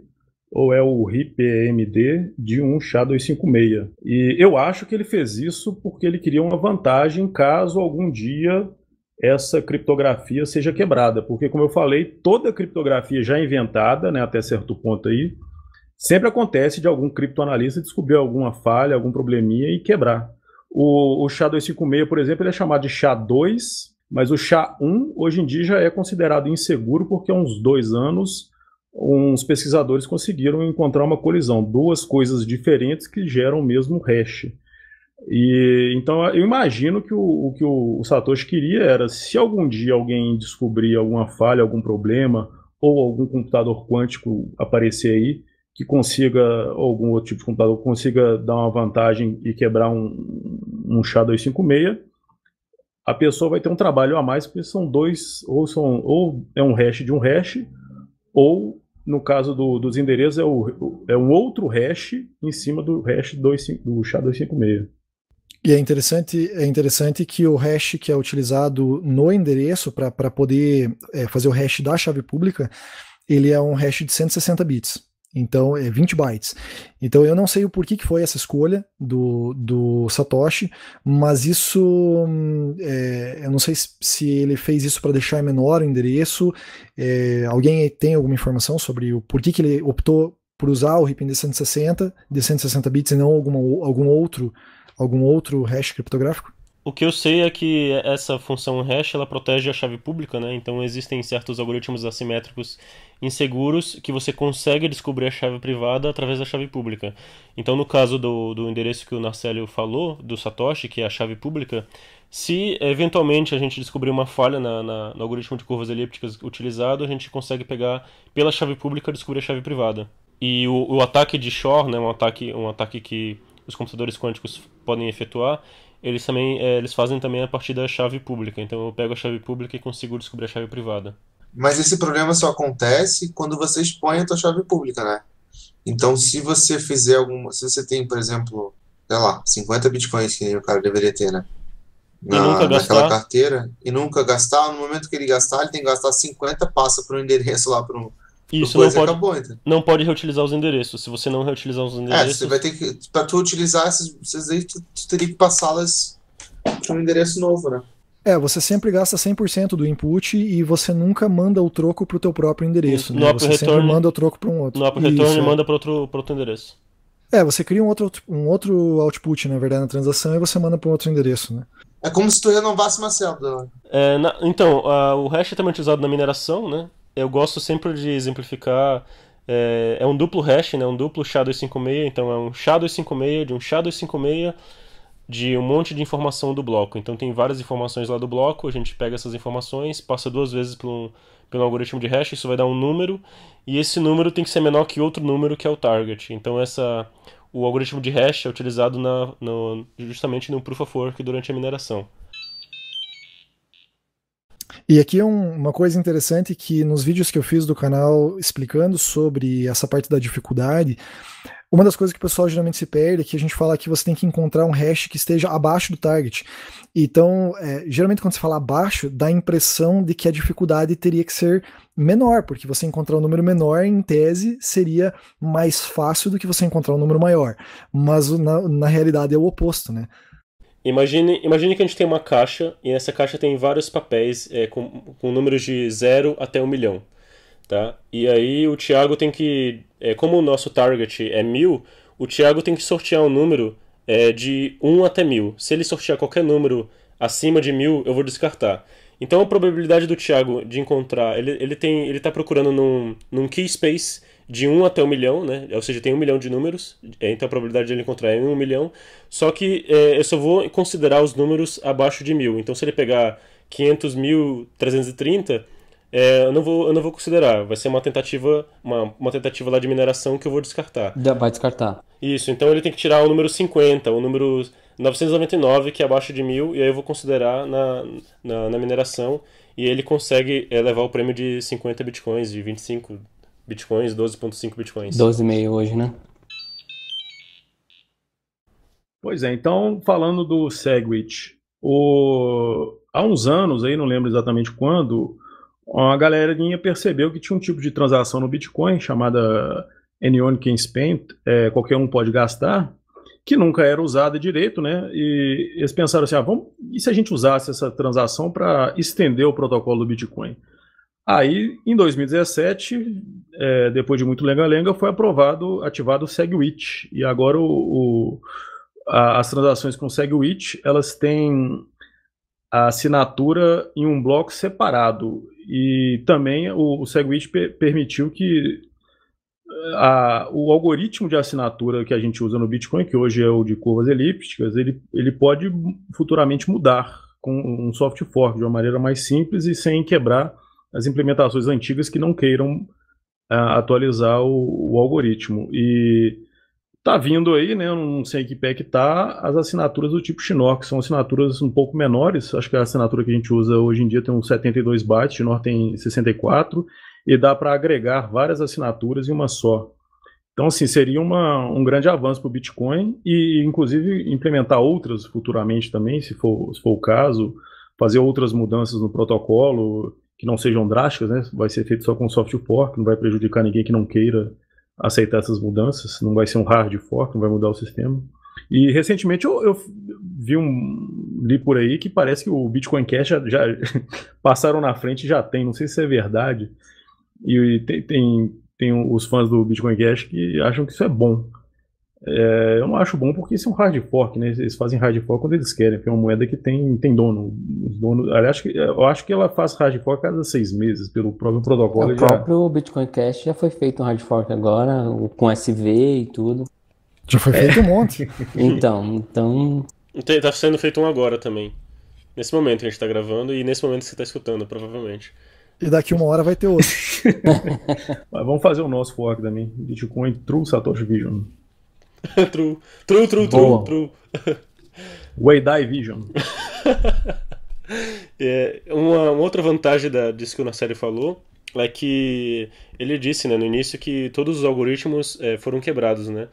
ou é o RIP-EMD de um SHA-256. E eu acho que ele fez isso porque ele queria uma vantagem caso algum dia essa criptografia seja quebrada, porque como eu falei, toda criptografia já inventada, né, até certo ponto aí, Sempre acontece de algum criptoanalista descobrir alguma falha, algum probleminha e quebrar. O, o SHA-256, por exemplo, ele é chamado de SHA-2, mas o SHA-1 hoje em dia já é considerado inseguro porque há uns dois anos uns pesquisadores conseguiram encontrar uma colisão, duas coisas diferentes que geram o mesmo hash. E então eu imagino que o, o que o, o Satoshi queria era se algum dia alguém descobrir alguma falha, algum problema ou algum computador quântico aparecer aí, que consiga, ou algum outro tipo de computador, consiga dar uma vantagem e quebrar um, um SHA-256, a pessoa vai ter um trabalho a mais, porque são dois, ou, são, ou é um hash de um hash, ou, no caso do, dos endereços, é, o, é um outro hash em cima do hash do SHA-256. E é interessante, é interessante que o hash que é utilizado no endereço para poder é, fazer o hash da chave pública, ele é um hash de 160 bits. Então, é 20 bytes. Então, eu não sei o porquê que foi essa escolha do, do Satoshi, mas isso, é, eu não sei se ele fez isso para deixar menor o endereço. É, alguém tem alguma informação sobre o porquê que ele optou por usar o RIP de 160, de 160 bits e não alguma, algum outro algum outro hash criptográfico? O que eu sei é que essa função hash ela protege a chave pública, né? Então existem certos algoritmos assimétricos inseguros que você consegue descobrir a chave privada através da chave pública. Então no caso do, do endereço que o Narcélio falou, do Satoshi, que é a chave pública, se eventualmente a gente descobrir uma falha na, na, no algoritmo de curvas elípticas utilizado, a gente consegue pegar pela chave pública descobrir a chave privada. E o, o ataque de Shor, né, um ataque, um ataque que os computadores quânticos podem efetuar, eles também é, eles fazem também a partir da chave pública. Então eu pego a chave pública e consigo descobrir a chave privada. Mas esse problema só acontece quando você expõe a tua chave pública, né? Então, se você fizer alguma. Se você tem, por exemplo, sei lá, 50 bitcoins que o cara deveria ter, né? Na, naquela carteira, e nunca gastar, no momento que ele gastar, ele tem que gastar 50, passa para o endereço lá para um. Isso, não pode, acabou, então. não pode reutilizar os endereços. Se você não reutilizar os endereços. É, você vai ter que. Para tu utilizar essas, essas aí, tu, tu teria que passá-las para um endereço novo, né? É, você sempre gasta 100% do input e você nunca manda o troco para o teu próprio endereço. No né? Você return, sempre manda o troco para um outro. No Apple Return Isso, manda para outro, outro endereço. É, você cria um outro, um outro output, na verdade, na transação e você manda para outro endereço, né? É como se tu renovasse uma célula. É, na, então, a, o hash é também utilizado na mineração, né? Eu gosto sempre de exemplificar. É, é um duplo hash, né? Um duplo SHA-256. Então é um SHA-256 de um SHA-256 de um monte de informação do bloco. Então tem várias informações lá do bloco, a gente pega essas informações, passa duas vezes pelo, pelo algoritmo de hash, isso vai dar um número, e esse número tem que ser menor que outro número que é o target. Então essa o algoritmo de hash é utilizado na, no, justamente no Proof of Work durante a mineração. E aqui é um, uma coisa interessante que nos vídeos que eu fiz do canal explicando sobre essa parte da dificuldade, uma das coisas que o pessoal geralmente se perde é que a gente fala que você tem que encontrar um hash que esteja abaixo do target. Então, é, geralmente quando você fala abaixo, dá a impressão de que a dificuldade teria que ser menor, porque você encontrar um número menor, em tese, seria mais fácil do que você encontrar um número maior. Mas na, na realidade é o oposto, né? Imagine, imagine que a gente tem uma caixa e nessa caixa tem vários papéis é, com, com números de 0 até 1 um milhão. Tá? E aí o Thiago tem que. É, como o nosso target é mil, o Thiago tem que sortear um número é, de 1 até mil. Se ele sortear qualquer número acima de mil, eu vou descartar. Então a probabilidade do Thiago de encontrar. Ele, ele tem ele está procurando num, num key space de 1 até 1 milhão, né? Ou seja, tem 1 milhão de números, é, então a probabilidade de ele encontrar é 1 milhão. Só que é, eu só vou considerar os números abaixo de mil. Então se ele pegar 500.330 é, eu, não vou, eu não vou considerar. Vai ser uma tentativa, uma, uma tentativa lá de mineração que eu vou descartar. Vai descartar. Isso, então ele tem que tirar o número 50, o número 999, que é abaixo de mil, e aí eu vou considerar na, na, na mineração. E ele consegue é, levar o prêmio de 50 bitcoins, de 25 bitcoins, 12,5 bitcoins. 12,5 hoje, né? Pois é, então falando do Segwit, o... há uns anos, aí não lembro exatamente quando, a galerinha percebeu que tinha um tipo de transação no Bitcoin chamada Anyone Can Spend, é, qualquer um pode gastar, que nunca era usada direito, né? E eles pensaram assim, ah, vamos, e se a gente usasse essa transação para estender o protocolo do Bitcoin? Aí, em 2017, é, depois de muito lenga-lenga, foi aprovado, ativado o SegWit. E agora o, o, a, as transações com SegWit, elas têm a assinatura em um bloco separado. E também o, o SegWit per, permitiu que a, o algoritmo de assinatura que a gente usa no Bitcoin, que hoje é o de curvas elípticas, ele, ele pode futuramente mudar com um soft fork de uma maneira mais simples e sem quebrar as implementações antigas que não queiram uh, atualizar o, o, algoritmo. E tá vindo aí, né? Não sei que pé que tá, as assinaturas do tipo Schnorr, que são assinaturas um pouco menores. Acho que a assinatura que a gente usa hoje em dia tem uns 72 bytes, Schnorr tem 64, e dá para agregar várias assinaturas em uma só. Então, assim, seria uma, um grande avanço para o Bitcoin e, inclusive, implementar outras futuramente também, se for, se for o caso, fazer outras mudanças no protocolo que não sejam drásticas, né? Vai ser feito só com soft fork, não vai prejudicar ninguém que não queira aceitar essas mudanças, não vai ser um hard fork, não vai mudar o sistema. E recentemente eu, eu vi um li por aí que parece que o Bitcoin Cash já, já passaram na frente já tem, não sei se é verdade. E tem, tem, tem os fãs do Bitcoin Cash que acham que isso é bom. É, eu não acho bom porque isso é um hard fork, né? Eles fazem hard fork quando eles querem, porque é uma moeda que tem, tem dono. Os donos, aliás, eu acho que ela faz hard fork a cada seis meses, pelo próprio protocolo. O já... próprio Bitcoin Cash já foi feito um hard fork agora, com SV e tudo. Já foi feito é. um monte. então, então. Tá sendo feito um agora também. Nesse momento que a gente tá gravando e nesse momento que você tá escutando, provavelmente. E daqui uma hora vai ter outro. Mas vamos fazer o nosso fork também. Bitcoin True Satoshi Vision. true, true, true, true, true. Weidai Vision. é, uma, uma, outra vantagem da, disso que o Nasseri falou é que ele disse né, no início que todos os algoritmos é, foram quebrados, né?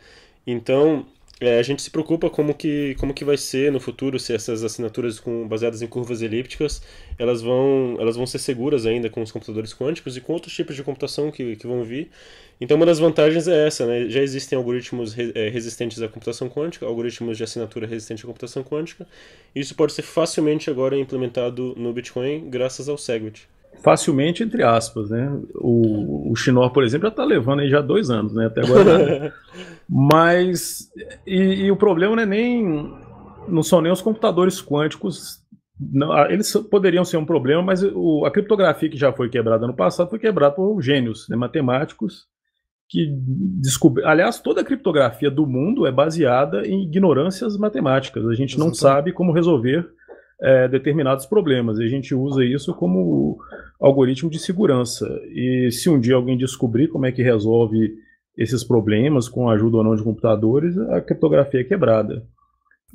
Então, é, a gente se preocupa como que, como que vai ser no futuro se essas assinaturas com, baseadas em curvas elípticas elas vão, elas vão ser seguras ainda com os computadores quânticos e com outros tipos de computação que, que vão vir. Então uma das vantagens é essa, né? Já existem algoritmos re, é, resistentes à computação quântica, algoritmos de assinatura resistentes à computação quântica. E isso pode ser facilmente agora implementado no Bitcoin graças ao Segwit facilmente, entre aspas, né? O, o Chinor, por exemplo, já está levando aí já dois anos, né? Até agora. Mas, e, e, o problema não é nem, não são nem os computadores quânticos, não, eles poderiam ser um problema, mas o, a criptografia que já foi quebrada no passado foi quebrada por gênios né, matemáticos que descobriram. Aliás, toda a criptografia do mundo é baseada em ignorâncias matemáticas. A gente não sabe como resolver é, determinados problemas. E a gente usa isso como algoritmo de segurança. E se um dia alguém descobrir como é que resolve esses problemas com a ajuda ou não de computadores, a criptografia é quebrada.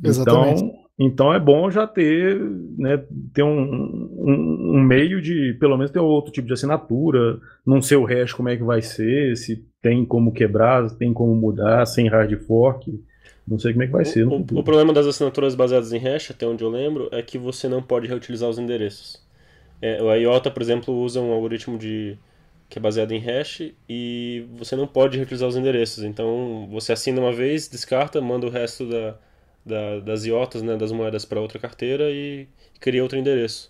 Exatamente. Então, então é bom já ter, né, ter um, um, um, meio de, pelo menos ter outro tipo de assinatura, não sei o hash como é que vai ser, se tem como quebrar, se tem como mudar, sem hard fork. Não sei como é que vai ser. O, o, problema das assinaturas baseadas em hash, até onde eu lembro, é que você não pode reutilizar os endereços. É, o IOTA, por exemplo, usa um algoritmo de que é baseado em hash e você não pode reutilizar os endereços. Então você assina uma vez, descarta, manda o resto da, da, das IOTAs, né, das moedas para outra carteira e cria outro endereço.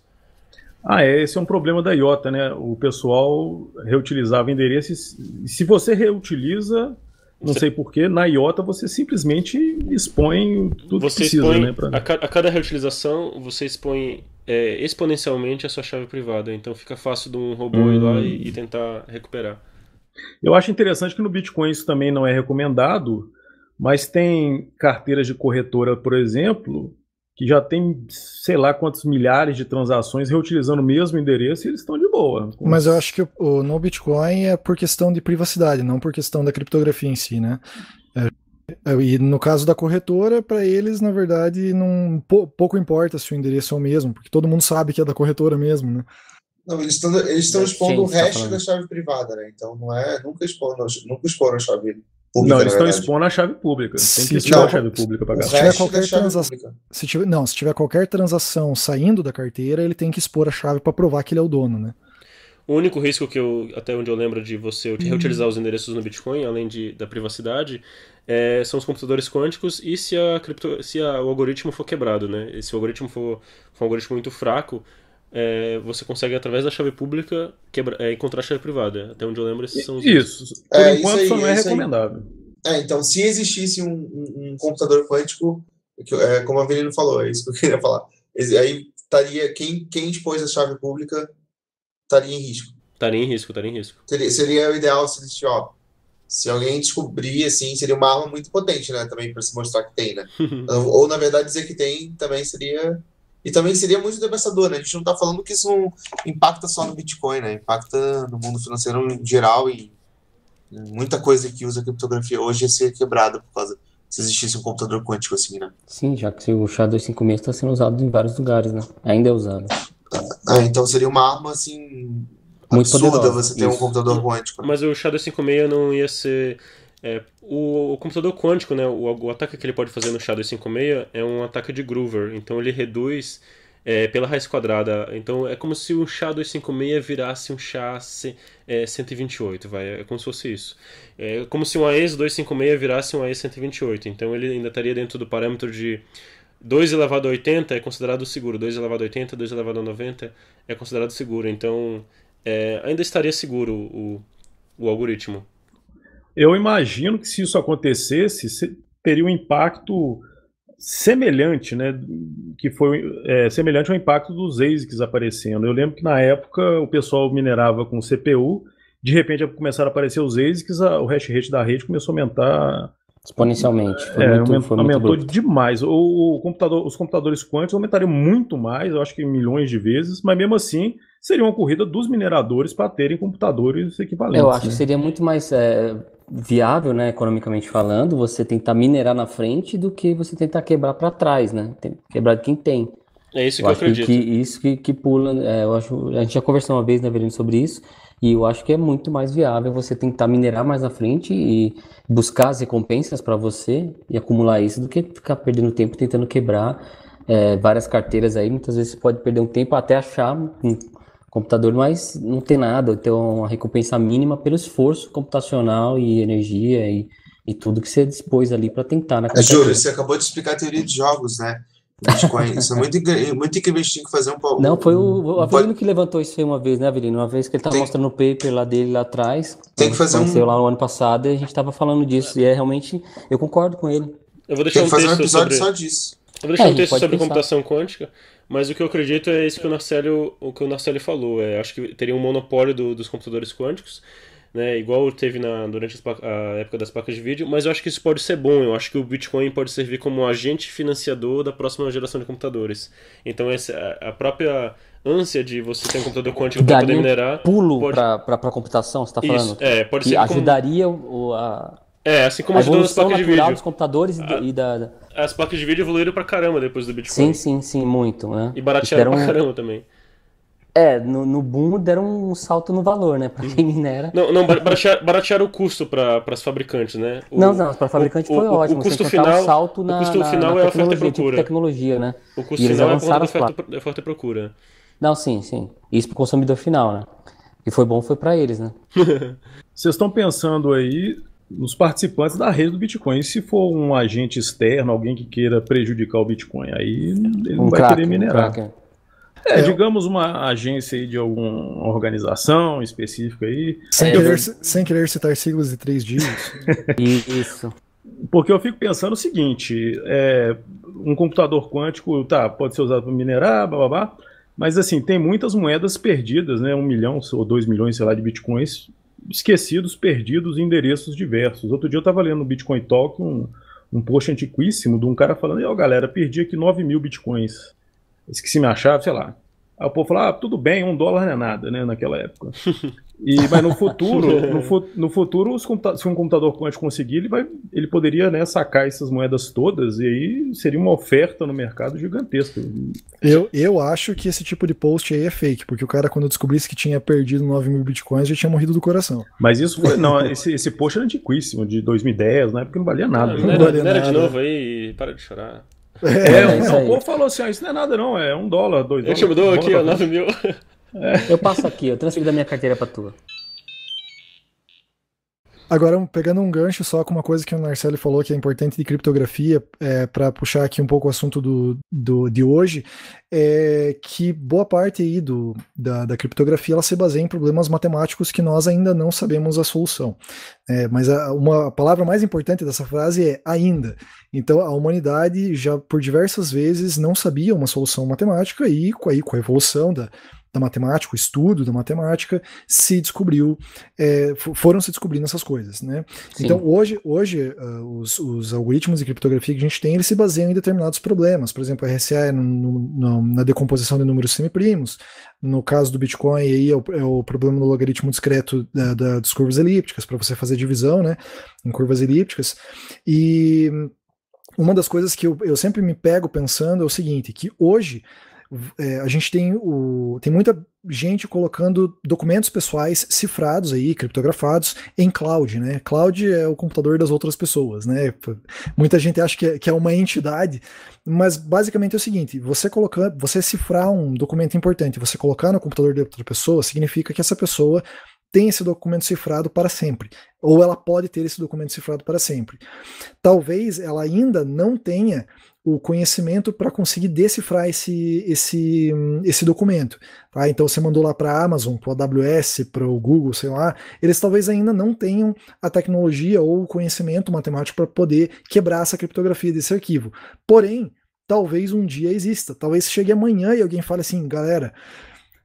Ah, é, esse é um problema da IOTA, né? O pessoal reutilizava endereços. Se você reutiliza, não sei porquê, na IOTA você simplesmente expõe tudo você que precisa, expõe, né? Pra... A, a, cada reutilização você expõe é, exponencialmente a sua chave privada, então fica fácil de um robô hum. ir lá e, hum. e, tentar recuperar. Eu acho interessante que no Bitcoin isso também não é recomendado, mas tem carteiras de corretora, por exemplo, que já tem sei lá quantos milhares de transações reutilizando o mesmo endereço e eles estão de boa. Mas eu acho que o, o, no Bitcoin é por questão de privacidade, não por questão da criptografia em si, né? É, é e no caso da corretora, para eles, na verdade, não, pouco importa se o endereço é o mesmo, porque todo mundo sabe que é da corretora mesmo, né? Não, eles estão eles estão expondo o resto da chave privada, né? Então não é nunca expondo, nunca exporam a chave Pública, não, eles estão expondo a chave pública. Tem que expor a chave pública para se tiver qualquer transação, se tiver, não, se tiver qualquer transação saindo da carteira, ele tem que expor a chave para provar que ele é o dono, né? O único risco que eu, até onde eu lembro de você reutilizar os endereços no Bitcoin, além de, da privacidade, é, são os computadores quânticos e se, a cripto, se a, o algoritmo for quebrado, né? E se o algoritmo for, for um algoritmo muito fraco, é, você consegue, através da chave pública, quebra, é, encontrar a chave privada. Até onde eu lembro, esses são os. Isso. Por é, enquanto, isso aí, só não é recomendável. É, então, se existisse um, um, um computador quântico, é, como a Avelino falou, é isso que eu queria falar. Aí estaria. Quem, quem expôs a chave pública estaria em risco. Estaria em risco, estaria em risco. Seria, seria o ideal se existisse, ó. Se alguém descobrir, assim, seria uma arma muito potente, né? Também para se mostrar que tem, né? ou, ou, na verdade, dizer que tem também seria e também seria muito devastador, né? A gente não está falando que isso não impacta só no Bitcoin, né? Impacta no mundo financeiro em geral e muita coisa que usa criptografia hoje ia ser quebrada por causa se existisse um computador quântico assim, né? Sim, já que o SHA-256 está sendo usado em vários lugares, né? Ainda é usado. É, então seria uma arma, assim, muito absurda poderosa. você ter Isso. um computador quântico. Mas o SHA-256 não ia ser é, o, o, computador quântico, né, o, o, ataque que ele pode fazer no SHA-256 é um ataque de Groover, então ele reduz é, pela raiz quadrada. Então é como se o SHA-256 virasse um SHA-128, vai, é como se fosse isso. É como se um AES-256 virasse um AES-128, então ele ainda estaria dentro do parâmetro de 2 elevado a 80 é considerado seguro, 2 elevado a 80, 2 elevado a 90 é considerado seguro, então é, ainda estaria seguro o, o algoritmo. Eu imagino que se isso acontecesse, teria um impacto semelhante, né, que foi é, semelhante ao impacto dos ASICs aparecendo. Eu lembro que na época o pessoal minerava com CPU, de repente começaram a aparecer os ASICs, a, o hash rate da rede começou a aumentar exponencialmente. Foi é, muito, foi aumentou muito demais. O, o, computador, os computadores quânticos aumentariam muito mais, eu acho que milhões de vezes, mas mesmo assim seria uma corrida dos mineradores para terem computadores equivalentes. Eu acho né? que seria muito mais é, viável, né, economicamente falando, você tentar minerar na frente do que você tentar quebrar para trás, né? Quebrar de quem tem. É isso que eu, eu acredito. Que, isso que, que pula, é, eu acho, a gente já conversou uma vez, né, Verino, sobre isso, e eu acho que é muito mais viável você tentar minerar mais na frente e buscar as recompensas para você e acumular isso do que ficar perdendo tempo tentando quebrar é, várias carteiras aí. Muitas vezes você pode perder um tempo até achar um computador, mas não tem nada, ter uma recompensa mínima pelo esforço computacional e energia e, e tudo que você dispôs ali para tentar. Na é, Júlio, você acabou de explicar a teoria de jogos, né? Bitcoin. Isso é muito, muito incrível, a gente tinha que fazer um Não, foi o, o Avelino que levantou isso aí uma vez, né, Avelino? Uma vez que ele estava mostrando o paper lá dele lá atrás. Tem que fazer um... lá no ano passado e a gente estava falando disso. E é realmente, eu concordo com ele. Eu vou deixar Tem que um fazer um episódio sobre... só disso. Eu vou deixar É, um texto sobre pensar. computação quântica, mas o que eu acredito é isso que o Narcélio, o que o Narcélio falou. É, acho que teria um monopólio do- dos computadores quânticos, né, igual teve na, durante a época das placas de vídeo, mas eu acho que isso pode ser bom. Eu acho que o Bitcoin pode servir como agente financiador da próxima geração de computadores. Então essa, a própria ânsia de você ter um computador quântico para poder Daria um minerar. pulo pode- para a computação, você está Isso, falando? é, pode ser como, ajudaria o, a, é, assim como a evolução placas de vídeo. dos computadores e, da- e da, da- As placas de vídeo evoluíram pra caramba depois do Bitcoin. Sim, sim, sim, muito, né? E baratearam Deram pra um- caramba também. É, no, no boom deram um salto no valor, né? Para quem minera. Não, não baratearam, baratearam o custo para as fabricantes, né? O- não, não, para fabricante o- foi o- ótimo. O custo final, o salto na, o custo na- final na é a oferta e tecnologia, tipo procura. tecnologia, né? O custo E eles final é a oferta, oferta e procura. Não, sim, sim. Isso pro consumidor final, né? E foi bom, foi para eles, né? Vocês estão pensando aí nos participantes da rede do Bitcoin. E se for um agente externo, alguém que queira prejudicar o Bitcoin, aí ele não Um vai crack, querer um minerar. cracker. É, É. digamos uma agência aí de alguma organização específica aí. Sem, É, querer, eu- sem querer citar siglas de três dígitos. Isso. Porque eu fico pensando o seguinte: é, um computador quântico tá, pode ser usado para minerar, blá, blá, blá, mas assim, tem muitas moedas perdidas, né? Um milhão ou dois milhões, sei lá, de bitcoins esquecidos, perdidos em endereços diversos. Outro dia eu estava lendo no Bitcoin Talk um, um post antiquíssimo de um cara falando: ó, galera, perdi aqui 9 mil bitcoins. Esqueci minha chave, sei lá. Aí o povo falou: ah, tudo bem, um dólar não é nada, né, naquela época. E, mas no futuro, no, fu- no futuro, se um computador quântico conseguir, ele, vai, ele poderia né, sacar essas moedas todas e aí seria uma oferta no mercado gigantesca. Eu, eu acho que esse tipo de post aí é fake, porque o cara, quando descobrisse que tinha perdido 9 mil bitcoins, já tinha morrido do coração. Mas isso foi, não, esse, esse post era antiquíssimo, de 2010, na época não valia nada. Não, Não não era de nada. novo aí, para de chorar. É, É, aí. o povo falou assim: ah, isso não é nada, não, é um dólar, dois A gente dólares. mudou um aqui, ó, dólar. 9 mil. Eu passo aqui, eu transferi da minha carteira pra tua. Agora, pegando um gancho só com uma coisa que o Marcelo falou que é importante de criptografia, é, para puxar aqui um pouco o assunto do, do, de hoje, é que boa parte aí do, da, da criptografia ela se baseia em problemas matemáticos que nós ainda não sabemos a solução. É, mas a, uma palavra mais importante dessa frase é ainda. Então, a humanidade já por diversas vezes não sabia uma solução matemática e aí, com a evolução da, da matemática, o estudo da matemática, se descobriu, é, foram se descobrindo essas coisas, né? Sim. Então, hoje, hoje ah, os, os algoritmos de criptografia que a gente tem, eles se baseiam em determinados problemas. Por exemplo, a RSA é no- no- na decomposição de números semiprimos. No caso do Bitcoin, aí é o, é o problema do logaritmo discreto da, da- das curvas elípticas, para você fazer divisão, né? Em curvas elípticas. E uma das coisas que eu, eu sempre me pego pensando é o seguinte, que hoje é, a gente tem o tem muita gente colocando documentos pessoais cifrados aí, criptografados em cloud, né? Cloud é o computador das outras pessoas, né? Muita gente acha que é, que é uma entidade, mas basicamente é o seguinte: você colocar, você cifrar um documento importante, você colocar no computador de outra pessoa, significa que essa pessoa tem esse documento cifrado para sempre, ou ela pode ter esse documento cifrado para sempre. Talvez ela ainda não tenha o conhecimento para conseguir decifrar esse, esse, esse documento. Tá? Então você mandou lá para a Amazon, para o AWS, para o Google, sei lá, eles talvez ainda não tenham a tecnologia ou o conhecimento matemático para poder quebrar essa criptografia desse arquivo. Porém, talvez um dia exista, talvez chegue amanhã e alguém fale assim, galera,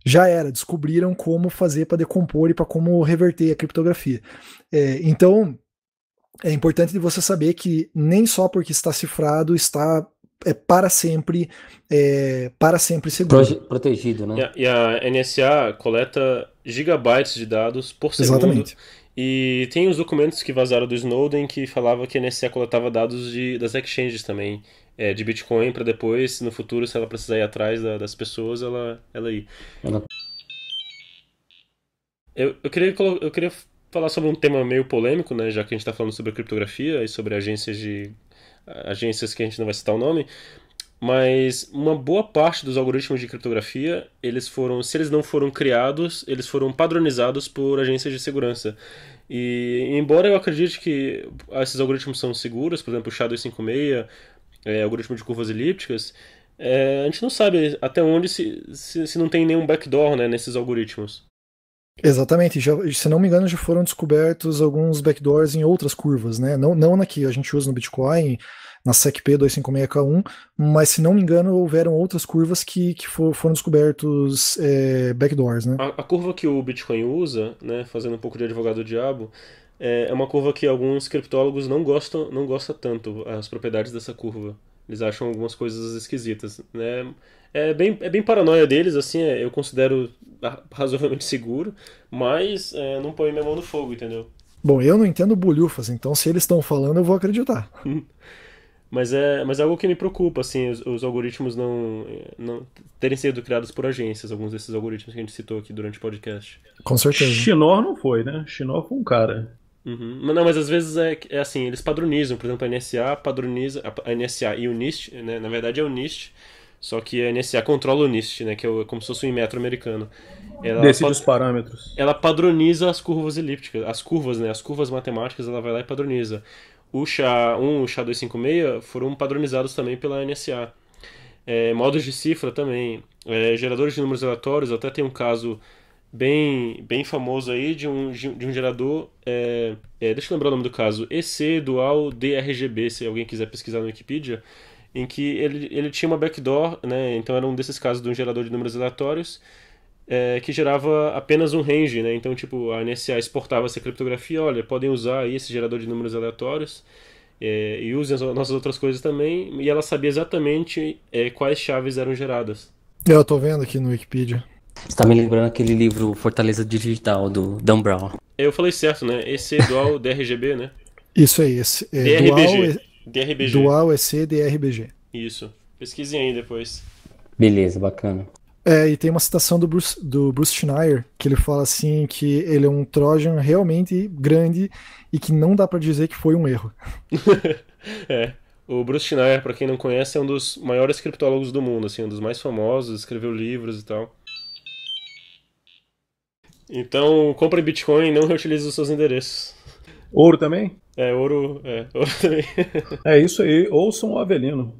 já era, descobriram como fazer para decompor e para como reverter a criptografia. É, então, é importante você saber que nem só porque está cifrado está é, para sempre é, para sempre seguro. Protegido, né? E a, e a, NSA coleta gigabytes de dados por segundo. Exatamente. E tem os documentos que vazaram do Snowden que falava que a NSA coletava dados de, das exchanges também é, de Bitcoin para depois, no futuro, se ela precisar ir atrás da, das pessoas, ela, ela ir. Ela... Eu, eu, queria, eu queria falar sobre um tema meio polêmico, né, já que a gente está falando sobre criptografia e sobre agências de agências que a gente não vai citar o nome, mas uma boa parte dos algoritmos de criptografia, eles foram, se eles não foram criados, eles foram padronizados por agências de segurança. E embora eu acredite que esses algoritmos são seguros, por exemplo, o SHA-256, é, algoritmo de curvas elípticas, é, a gente não sabe até onde se, se, se, não tem nenhum backdoor né, nesses algoritmos. Exatamente, já, se não me engano, já foram descobertos alguns backdoors em outras curvas, né? Não, não na que a gente usa no Bitcoin, na SECP 256K1, mas se não me engano, houveram outras curvas que, que for, foram descobertos é, backdoors, né? A, a, curva que o Bitcoin usa, né, fazendo um pouco de advogado do diabo, é, é uma curva que alguns criptólogos não gostam, não gostam tanto as propriedades dessa curva. Eles acham algumas coisas esquisitas, né? É bem, é bem paranoia deles, assim, é, eu considero razoavelmente seguro, mas é, não põe minha mão no fogo, entendeu? Bom, eu não entendo bolhufas, então se eles estão falando, eu vou acreditar. mas é, mas é algo que me preocupa, assim, os, os, algoritmos não, não terem sido criados por agências, alguns desses algoritmos que a gente citou aqui durante o podcast. Com certeza. Chinor não foi, né? Chinor foi um cara. Uhum. Não, mas às vezes é, é assim, eles padronizam, por exemplo, a NSA padroniza, a NSA e o NIST, né, na verdade é o NIST, só que a NSA controla o NIST, né, que é como se fosse um metro americano. Ela Decide os parâmetros. Ela padroniza as curvas elípticas, as curvas, né, as curvas matemáticas, ela vai lá e padroniza. O SHA-1 e o SHA-256 foram padronizados também pela NSA. É, modos de cifra também. É, geradores de números aleatórios, até tem um caso bem, bem famoso aí de um, de um gerador. É, é, deixa eu lembrar o nome do caso. EC Dual DRGB, se alguém quiser pesquisar no Wikipedia. Em que ele, ele tinha uma backdoor, né? Então era um desses casos de um gerador de números aleatórios. É, que gerava apenas um range, né? Então, tipo, a NSA exportava essa criptografia, olha, podem usar aí esse gerador de números aleatórios é, e usem as nossas outras coisas também, e ela sabia exatamente é, quais chaves eram geradas. Eu tô vendo aqui no Wikipedia. Você tá me lembrando aquele livro Fortaleza Digital, do Dan Brown. Eu falei certo, né? EC dual DRGB, né? Isso aí, esse, é, DRBG. Dual, DRBG. Dual EC DRBG. Isso. Pesquisem aí depois. Beleza, bacana. É, e tem uma citação do Bruce, do Bruce Schneier, que ele fala assim que ele é um Trojan realmente grande e que não dá para dizer que foi um erro. é. O Bruce Schneier, para quem não conhece, é um dos maiores criptólogos do mundo, assim, um dos mais famosos, escreveu livros e tal. Então, compre Bitcoin e não reutilize os seus endereços. Ouro também? É, ouro, é, ouro também. é isso aí, ouçam o Avelino.